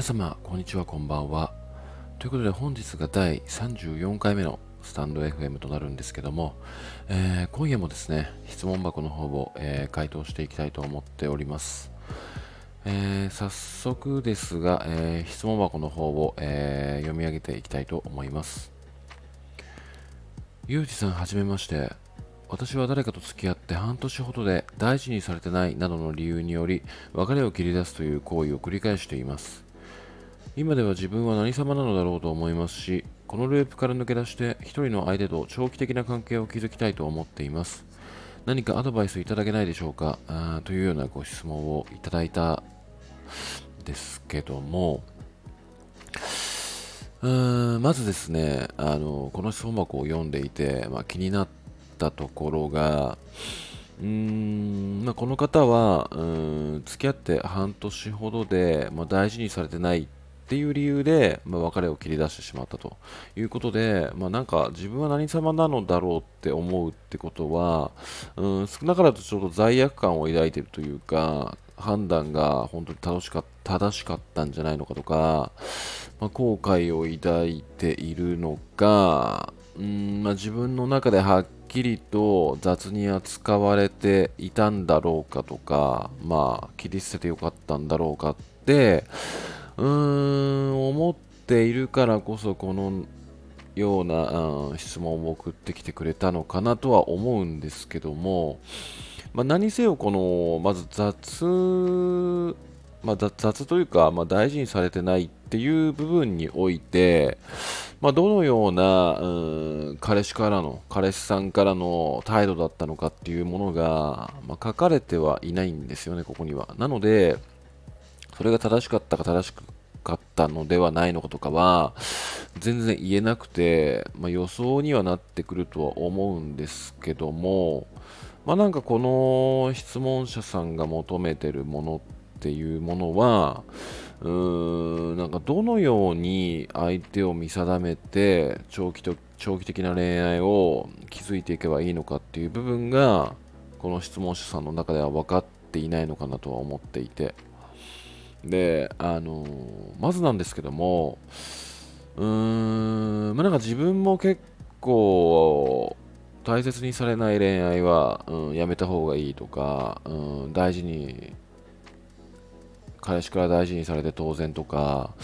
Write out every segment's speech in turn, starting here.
皆様、こんにちは、こんばんは。ということで、本日が第34回目のスタンド FM となるんですけども、えー、今夜もですね、質問箱の方を、えー、回答していきたいと思っております。えー、早速ですが、え質問箱の方を、え読み上げていきたいと思います。ゆうじさん、はじめまして。私は誰かと付き合って半年ほどで大事にされてないなどの理由により別れを切り出すという行為を繰り返しています。今では自分は何様なのだろうと思いますし、このループから抜け出して一人の相手と長期的な関係を築きたいと思っています。何かアドバイスいただけないでしょうか？あというようなご質問をいただいたですけども、うーんまずですねあの、この質問箱を読んでいて、まあ、気になったところが、うーんまあ、この方はうん付き合って半年ほどで、まあ、大事にされてないっていう理由で、まあ、別れを切り出してしまったと。いうことで、まあ、なんか自分は何様なのだろうって思うってことは、うん、少なからずちょっと罪悪感を抱いているというか、判断が本当に正しか正しかったんじゃないのかとか、まあ、後悔を抱いているのか、うんまあ、自分の中ではっきりと雑に扱われていたんだろうかとか、まあ、切り捨ててよかったんだろうかって、うーん、思っているからこそこのような、うん、質問を送ってきてくれたのかなとは思うんですけども、まあ、何せよこのまず雑、まあ、雑というか、まあ、大事にされてないっていう部分において、まあ、どのような、うん、彼氏からの彼氏さんからの態度だったのかっていうものが、まあ、書かれてはいないんですよねここには。なのでそれが正しかったか正しかったのではないのかとかは全然言えなくて、まあ、予想にはなってくるとは思うんですけども、まあ、なんかこの質問者さんが求めてるものっていうものはうーんなんかどのように相手を見定めて長期と長期的な恋愛を築いていけばいいのかっていう部分がこの質問者さんの中では分かっていないのかなとは思っていて。で、あのまずなんですけども、うーん、まあ、なんか自分も結構大切にされない恋愛は、うん、やめた方がいいとか、うん、大事に、彼氏から大事にされて当然とか、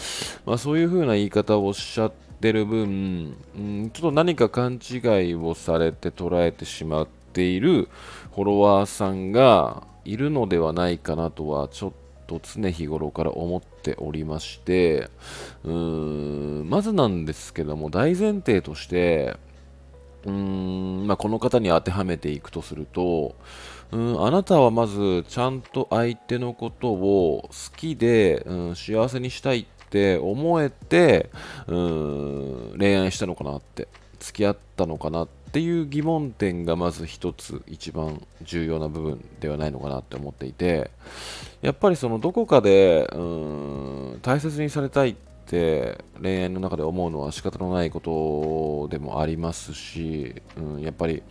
まあ、そういう風な言い方をおっしゃってる分、うん、ちょっと何か勘違いをされて捉えてしまっているフォロワーさんがいるのではないかなとはちょっと常日頃から思っておりましてうーんまずなんですけども大前提としてうーん、まあ、この方に当てはめていくとするとうんあなたはまずちゃんと相手のことを好きで、うん、幸せにしたいって思えてうん恋愛したのかなって付き合ったのかなっていう疑問点がまず一つ一番重要な部分ではないのかなって思っていてやっぱりそのどこかでうん大切にされたいって恋愛の中で思うのは仕方のないことでもありますし、うん、やっぱり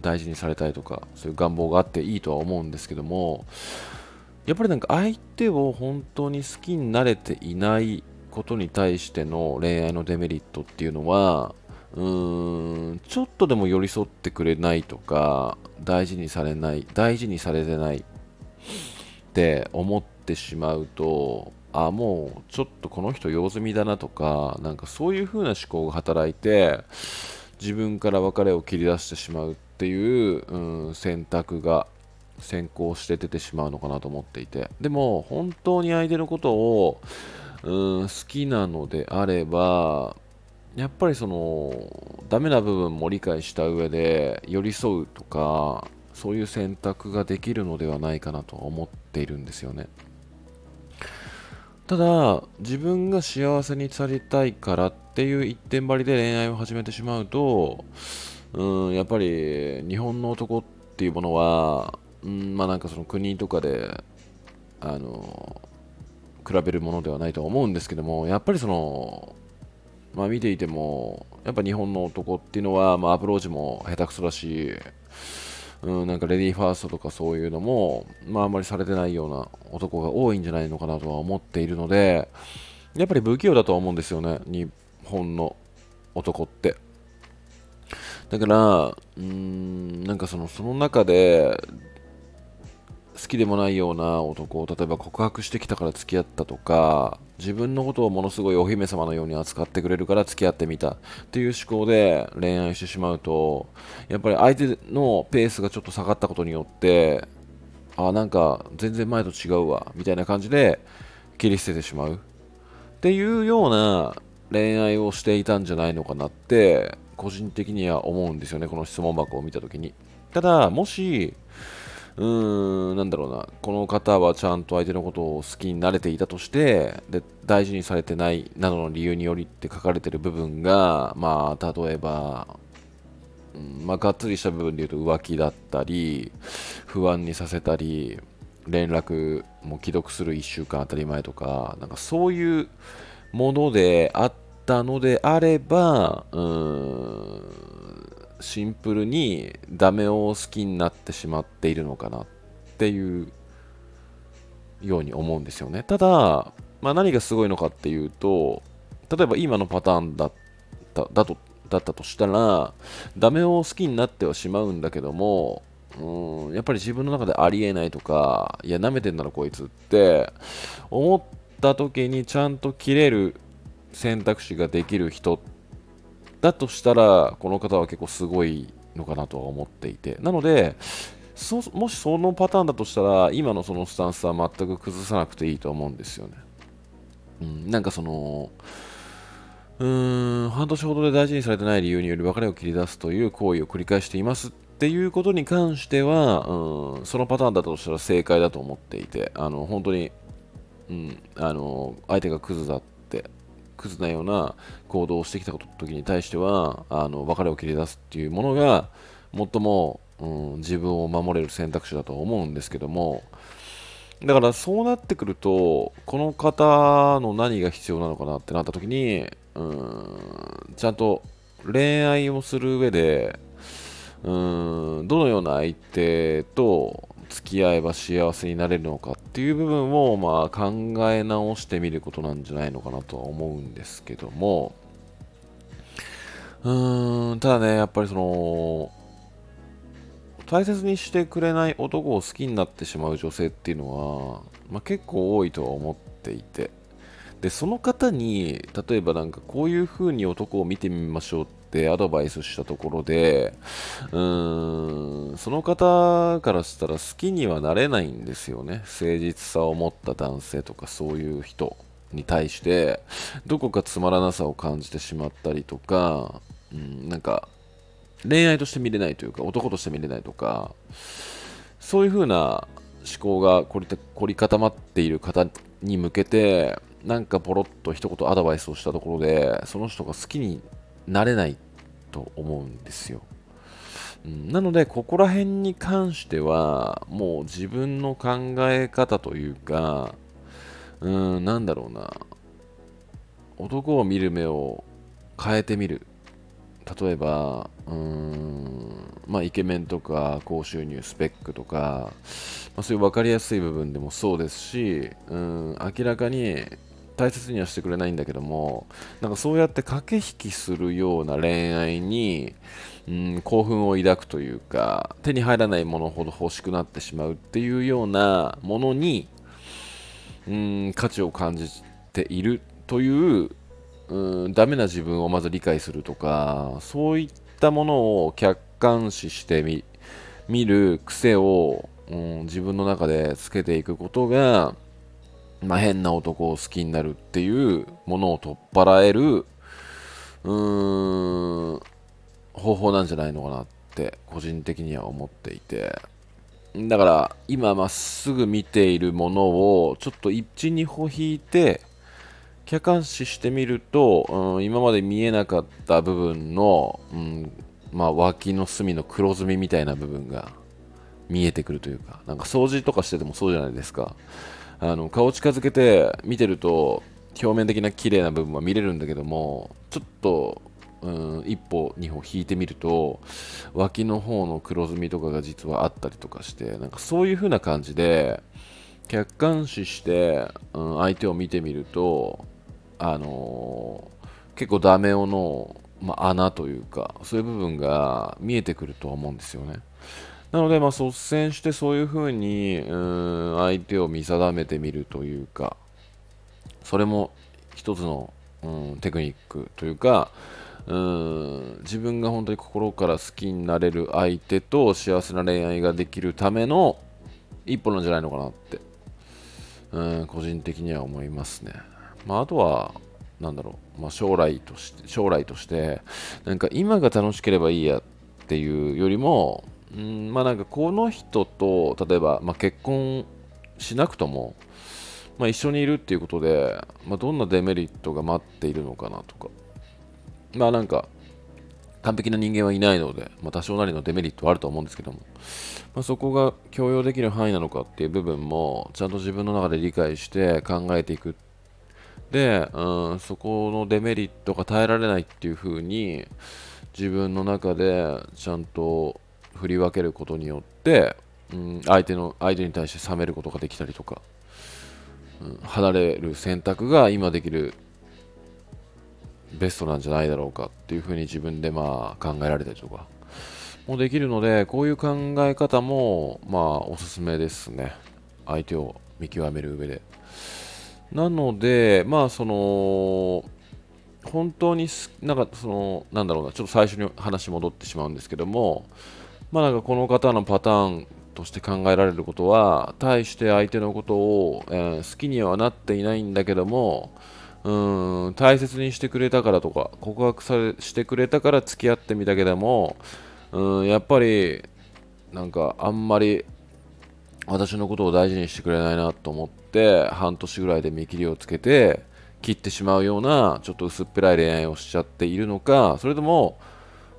大事にされたいとかそういう願望があっていいとは思うんですけどもやっぱりなんか相手を本当に好きになれていないことに対しての恋愛のデメリットっていうのはうーんちょっとでも寄り添ってくれないとか大事にされない大事にされてないって思ってしまうとあもうちょっとこの人用済みだなとかなんかそういう風な思考が働いて自分から別れを切り出してしまうっていう、うん、選択が先行して出てしまうのかなと思っていて。でも本当に相手のことを、うん、好きなのであればやっぱりそのダメな部分も理解した上で寄り添うとかそういう選択ができるのではないかなと思っているんですよね。ただ自分が幸せにされたいからっていう一点張りで恋愛を始めてしまうとうんやっぱり日本の男っていうものはうんまあなんかその国とかであの比べるものではないと思うんですけどもやっぱりそのまあ、見ていても、やっぱ日本の男っていうのは、まあ、アプローチも下手くそだし、うん、なんかレディーファーストとかそういうのも、まああんまりされてないような男が多いんじゃないのかなとは思っているので、やっぱり不器用だとは思うんですよね、日本の男って。だから、うーん、なんかその、その中で、好きでもないような男を例えば告白してきたから付き合ったとか自分のことをものすごいお姫様のように扱ってくれるから付き合ってみたっていう思考で恋愛してしまうとやっぱり相手のペースがちょっと下がったことによってあなんか全然前と違うわみたいな感じで切り捨ててしまう。っていうような恋愛をしていたんじゃないのかなって個人的には思うんですよねこの質問箱を見た時に。ただもしうーん、なんだろうな、この方はちゃんと相手のことを好きになれていたとして、で大事にされてないなどの理由によりって書かれてる部分が、まあ、例えば、うんまあ、がっつりした部分で言うと浮気だったり、不安にさせたり、連絡も既読する1週間当たり前とか、なんかそういうものであったのであれば、うーん、シンプルにダメを好きになってしまっているのかなっていうように思うんですよね。ただ、まあ、何がすごいのかっていうと、例えば今のパターンだっただとだったとしたら、ダメを好きになってはしまうんだけども、うんやっぱり自分の中でありえないとか、いや、舐めてんだろ、こいつって思った時にちゃんと切れる選択肢ができる人ってだとしたら、この方は結構すごいのかなとは思っていて。なので、もしそのパターンだとしたら、今のそのスタンスは全く崩さなくていいと思うんですよね。うん、なんかその、うーん、半年ほどで大事にされてない理由により別れを切り出すという行為を繰り返していますっていうことに関しては、うん、そのパターンだとしたら正解だと思っていて、あの、本当に、うん、あの、相手がクズだってクズなような行動をしてきた時に対してはあの別れを切り出すっていうものが最も、うん、自分を守れる選択肢だと思うんですけどもだからそうなってくるとこの方の何が必要なのかなってなった時にうんちゃんと恋愛をする上でうんどのような相手と付き合えば幸せになれるのかっていう部分をまあ考え直してみることなんじゃないのかなとは思うんですけども。うーんただねやっぱりその大切にしてくれない男を好きになってしまう女性っていうのは、まあ、結構多いとは思っていて。でその方に例えばなんかこういう風に男を見てみましょうってアドバイスしたところで、うーん、その方からしたら好きにはなれないんですよね。誠実さを持った男性とかそういう人に対して、どこかつまらなさを感じてしまったりとか、うん、なんか、恋愛として見れないというか、男として見れないとか、そういう風な思考が凝り凝り固まっている方に向けて、なんかポロッと一言アドバイスをしたところで、その人が好きになれないと思うんですよ。うん、なので、ここら辺に関しては、もう自分の考え方というか、うん、なんだろうな、男を見る目を変えてみる。例えば、うーん、まあ、イケメンとか高収入スペックとか、まあ、そういう分かりやすい部分でもそうですし、うん、明らかに大切にはしてくれないんだけどもなんかそうやって駆け引きするような恋愛に、うん、興奮を抱くというか手に入らないものほど欲しくなってしまうっていうようなものに、うん、価値を感じているという、うん、ダメな自分をまず理解するとかそういったものを客観視してみ見る癖を、うん、自分の中でつけていくことがまあ、変な男を好きになるっていうものを取っ払えるうーん方法なんじゃないのかなって個人的には思っていて。だから今まっすぐ見ているものをちょっと一二歩引いて客観視してみると、うん、今まで見えなかった部分の、うんまあ、脇の隅の黒ずみみたいな部分が見えてくるというかなんか掃除とかしててもそうじゃないですか。あの顔近づけて見てると表面的な綺麗な部分は見れるんだけどもちょっとうん、一歩二歩引いてみると脇の方の黒ずみとかが実はあったりとかしてなんかそういう風な感じで客観視して、うん、相手を見てみるとあのー、結構ダメ男の、まあ、穴というかそういう部分が見えてくると思うんですよね。なので、まあ、率先してそういうふうにうん相手を見定めてみるというかそれも一つの、うん、テクニックというかうん自分が本当に心から好きになれる相手と幸せな恋愛ができるための一歩なんじゃないのかなってうん個人的には思いますね。まあ、あとは、なんだろう、まあ、将来として将来としてなんか今が楽しければいいやっていうよりもうんまあなんかこの人と例えば、まあ、結婚しなくとも、まあ、一緒にいるっていうことで、まあ、どんなデメリットが待っているのかなとか。まあなんか完璧な人間はいないので、まあ、多少なりのデメリットはあると思うんですけども、まあ、そこが許容できる範囲なのかっていう部分もちゃんと自分の中で理解して考えていく。で、うん、そこのデメリットが耐えられないっていう風に自分の中でちゃんと振り分けることによって、うん、相手の相手に対して冷めることができたりとか、うん、離れる選択が今できるベストなんじゃないだろうかっていうふうに自分でまあ考えられたりとかもできるのでこういう考え方もまあおすすめですね。相手を見極める上で。なのでまあその本当になんかそのなんだろうなちょっと最初に話戻ってしまうんですけどもまあなんかこの方のパターンとして考えられることは対して相手のことを、えー、好きにはなっていないんだけどもうん大切にしてくれたからとか告白されしてくれたから付き合ってみたけどもうんやっぱりなんかあんまり私のことを大事にしてくれないなと思って半年ぐらいで見切りをつけて切ってしまうようなちょっと薄っぺらい恋愛をしちゃっているのかそれとも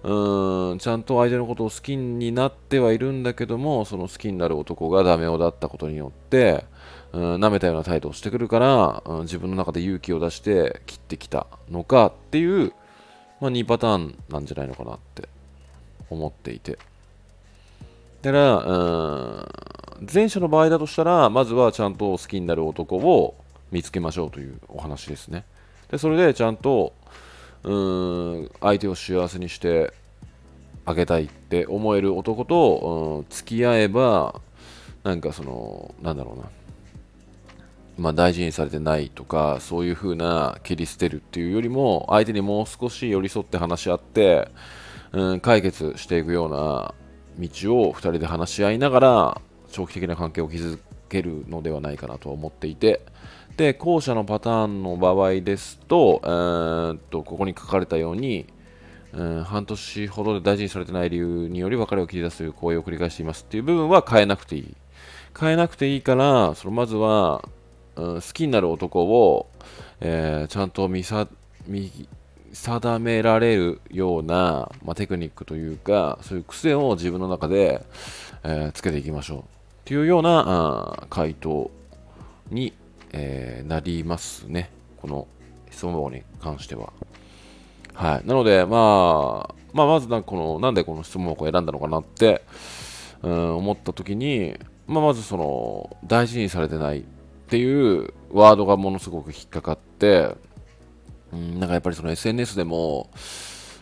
うんちゃんと相手のことを好きになってはいるんだけどもその好きになる男がダメ男だったことによってうん舐めたような態度をしてくるから、うん、自分の中で勇気を出して切ってきたのかっていう、まあ、2パターンなんじゃないのかなって思っていて。だから、うん前者の場合だとしたらまずはちゃんと好きになる男を見つけましょうというお話ですね。でそれでちゃんとうん相手を幸せにしてあげたいって思える男と、うん、付き合えばなんかそのなんだろうな。まあ、大事にされてないとかそういう風な切り捨てるっていうよりも相手にもう少し寄り添って話し合って、うん、解決していくような道を2人で話し合いながら長期的な関係を築けるのではないかなと思っていてで後者のパターンの場合ですと,、えー、っとここに書かれたように、うん、半年ほどで大事にされてない理由により別れを切り出すという行為を繰り返していますっていう部分は変えなくていい。変えなくていいからそのまずはうん、好きになる男を、えー、ちゃんと見さ見定められるような、まあ、テクニックというかそういう癖を自分の中で、えー、つけていきましょう。というようなあ回答に、えー、なりますねこの質問箱に関してははい。なので、まあ、まあ、まずなこの、なんでこの質問箱を選んだのかなって、うん、思った時に、まあ、まずその、大事にされてないっていうワードがものすごく引っかかって、うん、なんかやっぱりその SNS でも、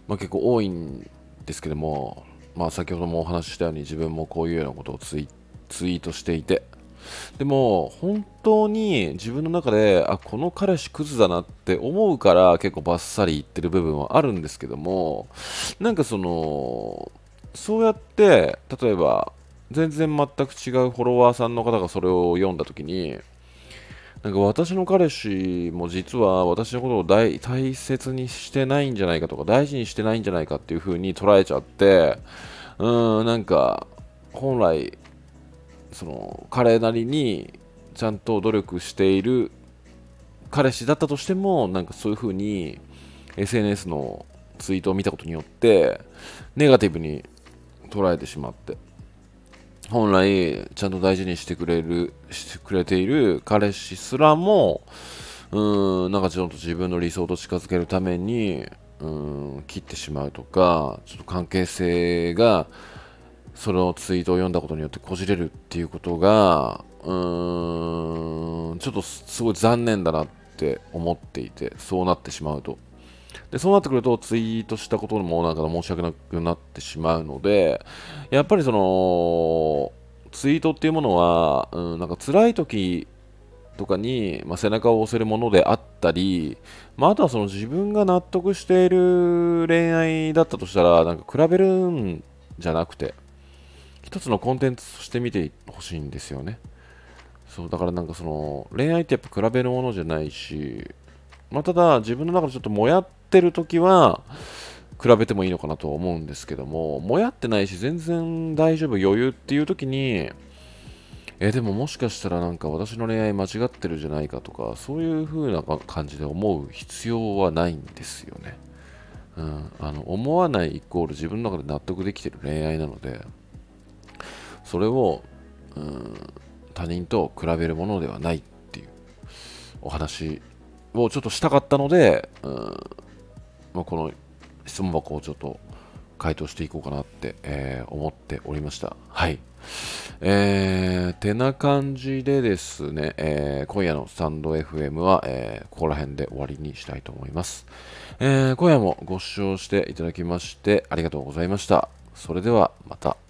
まあ、結構多いんですけども、まあ、先ほどもお話ししたように自分もこういうようなことをツイツイートしていて。でも本当に自分の中であこの彼氏クズだなって思うから結構バッサリ言ってる部分はあるんですけどもなんかそのそうやって例えば全然全く違うフォロワーさんの方がそれを読んだ時になんか私の彼氏も実は私のことを大大切にしてないんじゃないかとか大事にしてないんじゃないかっていう風に捉えちゃってうーんなんか本来その彼なりにちゃんと努力している彼氏だったとしてもなんかそういう風に SNS のツイートを見たことによってネガティブに捉えてしまって本来ちゃんと大事にしてくれるしてくれている彼氏すらもうーんなんかちょっと自分の理想と近づけるためにうん切ってしまうとかちょっと関係性がそのツイートを読んだことによってこじれるっていうことがうーんちょっとすごい残念だなって思っていてそうなってしまうと。でそうなってくるとツイートしたこともなんか申し訳なくなってしまうのでやっぱりそのツイートっていうものは、うん、なんか辛い時とかに、まあ、背中を押せるものであったり、まあ、あとはその自分が納得している恋愛だったとしたらなんか比べるんじゃなくて一つのコンテンツとして見てほしいんですよね。そうだからなんかその恋愛ってやっぱ比べるものじゃないし、まあ、ただ自分の中でちょっともやってる時は比べてもいいのかなとは思うんですけどももやってないし全然大丈夫余裕っていう時にえでももしかしたらなんか私の恋愛間違ってるじゃないかとかそういう風な感じで思う必要はないんですよね、うん、あの思わないイコール自分の中で納得できてる恋愛なので。それを、うん、他人と比べるものではないっていうお話をちょっとしたかったので、うんまあ、この質問箱をちょっと回答していこうかなって、えー、思っておりました。はい。えー、てな感じでですね、えー、今夜のスタンド FM は、えー、ここら辺で終わりにしたいと思います、えー。今夜もご視聴していただきましてありがとうございました。それではまた。